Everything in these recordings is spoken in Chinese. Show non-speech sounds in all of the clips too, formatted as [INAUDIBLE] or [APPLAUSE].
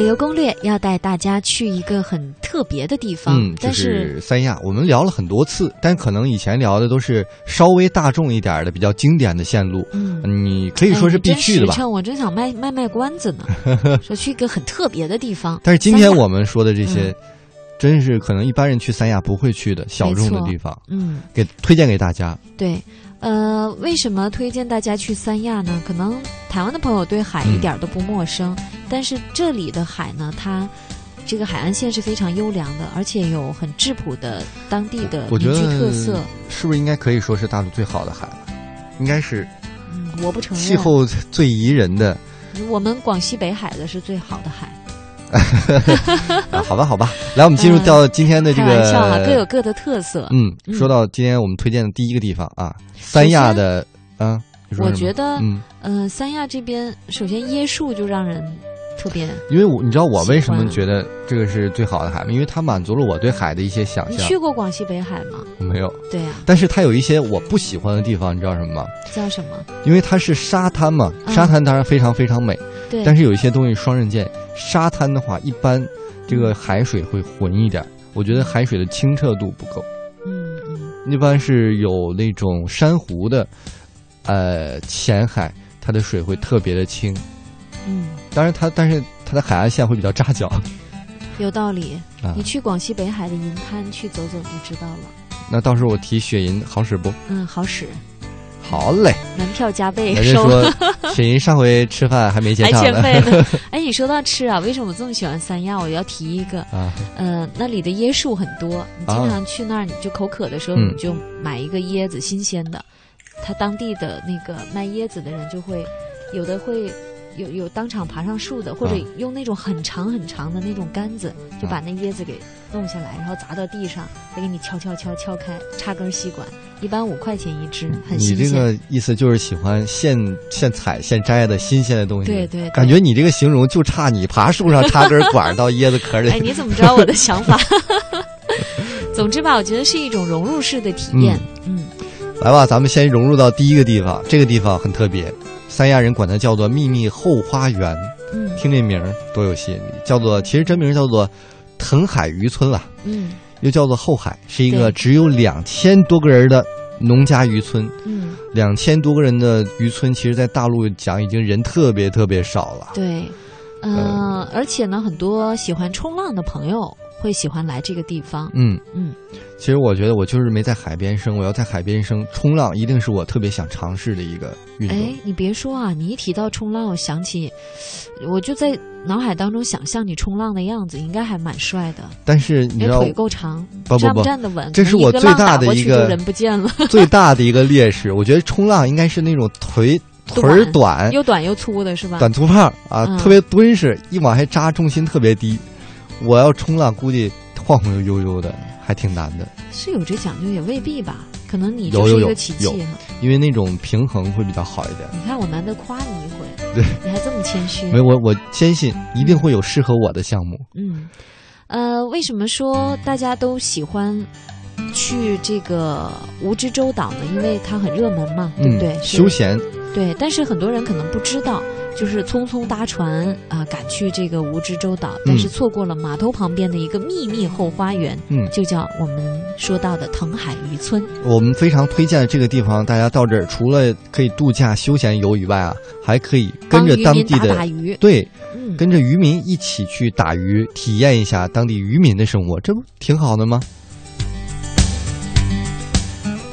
梗游攻略要带大家去一个很特别的地方，嗯，就但是三亚，我们聊了很多次，但可能以前聊的都是稍微大众一点的、比较经典的线路，嗯。你可以说是必去的吧。我真想卖卖卖关子呢，[LAUGHS] 说去一个很特别的地方。但是今天我们说的这些，真是可能一般人去三亚不会去的小众的地方，嗯，给推荐给大家。对，呃，为什么推荐大家去三亚呢？可能台湾的朋友对海嗯一点都不陌生，但是这里的海呢，它这个海岸线是非常优良的，而且有很质朴的当地的我觉民居特色。是不是应该可以说是大陆最好的海了？应该是嗯，我不承认。气候最宜人的我们广西北海的是最好的海。[LAUGHS] 啊。好吧，好吧，来，我们进入到今天的这开玩笑哈、个，各有各的特色。嗯，嗯说到今天我们推荐的第一个地方啊，三亚的，啊，你说什么我觉得，嗯。嗯、三亚这边首先椰树就让人特别。因为我你知道我为什么觉得这个是最好的海吗？因为它满足了我对海的一些想象你象。去过广西北海吗？我没有，对呀、但是它有一些我不喜欢的地方，你知道什么吗？叫什么？因为它是沙滩嘛，嗯沙滩当然非常非常美，对，但是有一些东西双刃剑。沙滩的话，一般这个海水会浑一点，我觉得海水的清澈度不够。嗯嗯一般是有那种珊瑚的，呃，浅海，它的水会特别的清。嗯，当然它，但是它的海岸线会比较扎脚。有道理。啊你去广西北海的银滩去走走就知道了。那到时候我提雪银好使不？嗯，好使，好嘞。门票加倍收，说 [LAUGHS] 雪银上回吃饭还没结还欠账呢。费呢。[LAUGHS] 哎，你说到吃啊，为什么我这么喜欢三亚？我要提一个，啊，呃，那里的椰树很多，你经常去那儿，你就口渴的时候，嗯你就买一个椰子，新鲜的。他当地的那个卖椰子的人就会，有的会有有当场爬上树的，或者啊用那种很长很长的那种杆子，就把那椰子给弄下来，然后砸到地上，再给你敲敲敲敲开，插根吸管，一般五块钱一支，很新鲜你这。个意思就是喜欢现现采现摘的新鲜的东西。对对对感觉你这个形容就差你爬树上插根管到椰子壳里。哎，[LAUGHS] 你怎么知道我的想法？[LAUGHS] 总之吧，我觉得是一种融入式的体验。嗯来吧，咱们先融入到第一个地方，这个地方很特别，三亚人管它叫做秘密后花园。嗯听这名儿多有吸引力，叫做其实真名叫做藤海渔村啊，嗯又叫做后海，是一个只有两千多个人的农家渔村。嗯，两千多个人的渔村，其实，在大陆讲已经人特别特别少了。对，呃，而且呢，很多喜欢冲浪的朋友会喜欢来这个地方。嗯，嗯，其实我觉得我就是没在海边生，我要在海边生，冲浪一定是我特别想尝试的一个运动。哎，你别说啊，你一提到冲浪，我想起，我就在脑海当中想象你冲浪的样子，应该还蛮帅的，但是你知道腿够长，不不站不不站得稳？这是我最大的一个人不见了，[LAUGHS] 最大的一个劣势，我觉得冲浪应该是那种腿腿儿短、又短又粗的是吧？短粗胖啊，嗯特别敦实，一往下扎重心特别低。我要冲浪，估计晃晃悠悠的，还挺难的，是有这讲究，也未必吧？可能你就是一个奇迹。因为那种平衡会比较好一点。你看我难得夸你一回，对，你还这么谦虚。没我我坚信一定会有适合我的项目。嗯，呃，为什么说大家都喜欢去这个蜈支洲岛呢？因为它很热门嘛，对不对？嗯，休闲，对，但是很多人可能不知道，就是匆匆搭船啊、赶去这个蜈支洲岛，但是错过了码头旁边的一个秘密后花园，嗯，就叫我们说到的藤海渔村。我们非常推荐这个地方，大家到这儿除了可以度假休闲游以外啊，还可以跟着当地帮渔打打鱼，对，嗯，跟着渔民一起去打鱼，体验一下当地渔民的生活，这不挺好的吗？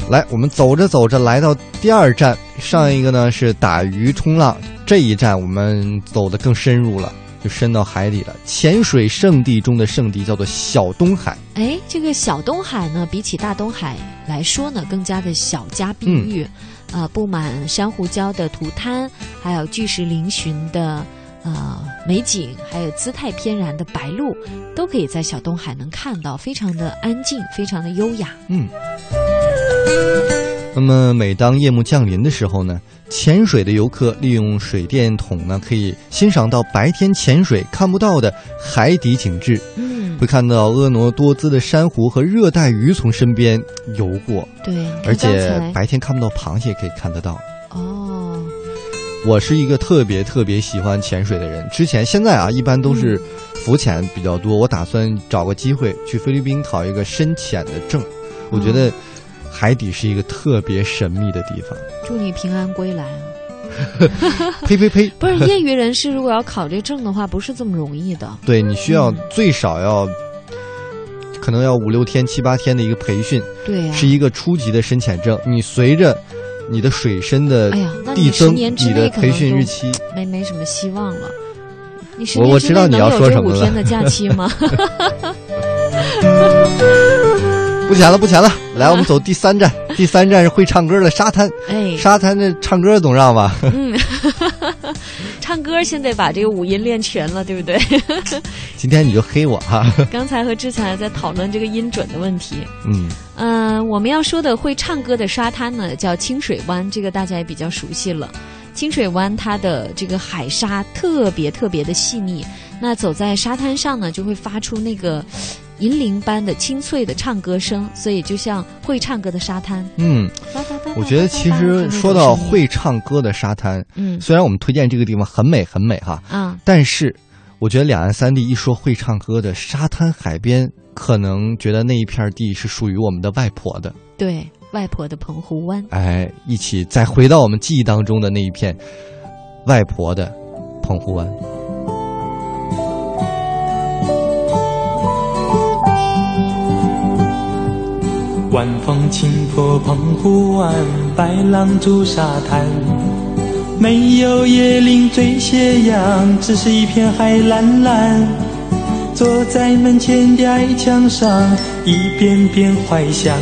来，我们走着走着来到第二站，上一个呢是打鱼冲浪，这一站我们走得更深入了，就深到海底了。潜水圣地中的圣地叫做小东海，哎，这个小东海呢，比起大东海来说呢，更加的小家碧嗯玉，呃，布满珊瑚礁的涂滩，还有巨石嶙峋的呃美景，还有姿态翩然的白鹭，都可以在小东海能看到，非常的安静，非常的优雅。嗯。那么每当夜幕降临的时候呢，潜水的游客利用水电筒呢，可以欣赏到白天潜水看不到的海底景致，嗯，会看到婀娜多姿的珊瑚和热带鱼从身边游过，对，而且白天看不到螃蟹也可以看得到。哦，我是一个特别特别喜欢潜水的人，之前现在啊，一般都是浮潜比较多。我打算找个机会去菲律宾考一个深潜的证。我觉得海底是一个特别神秘的地方。祝你平安归来啊！呸 [LAUGHS] 呸呸！[LAUGHS] 不是业余人士，如果要考这证的话，不是这么容易的。对你需要嗯最少要，可能要五六天、七八天的一个培训，对呀、是一个初级的深潜证。你随着你的水深的递增，你的培训日期。没没什么希望了。你十我我知道你要说什么了五天的假期吗？[LAUGHS] 不潜了，不潜了，来，我们走第三站。[LAUGHS] 第三站是会唱歌的沙滩。哎，沙滩的唱歌总让吧？嗯，[LAUGHS] 唱歌先得把这个五音练全了，对不对？[LAUGHS] 今天你就黑我哈。刚才和志才在讨论这个音准的问题。嗯，嗯、我们要说的会唱歌的沙滩呢，叫清水湾，这个大家也比较熟悉了。清水湾它的这个海沙特别特别的细腻，那走在沙滩上呢，就会发出那个银铃般的清脆的唱歌声，所以就像会唱歌的沙滩。嗯，我觉得其实说到，会唱歌的沙滩，嗯虽然我们推荐这个地方很美很美哈，啊，但是我觉得两岸三地一说会唱歌的沙滩海边，可能觉得那一片地是属于我们的外婆的。对外婆的澎湖湾。哎，一起再回到我们记忆当中的那一片外婆的澎湖湾。晚风轻拂澎湖湾，白浪逐沙滩。没有椰林缀斜阳，只是一片海蓝蓝。坐在门前的矮墙上，一遍遍怀想。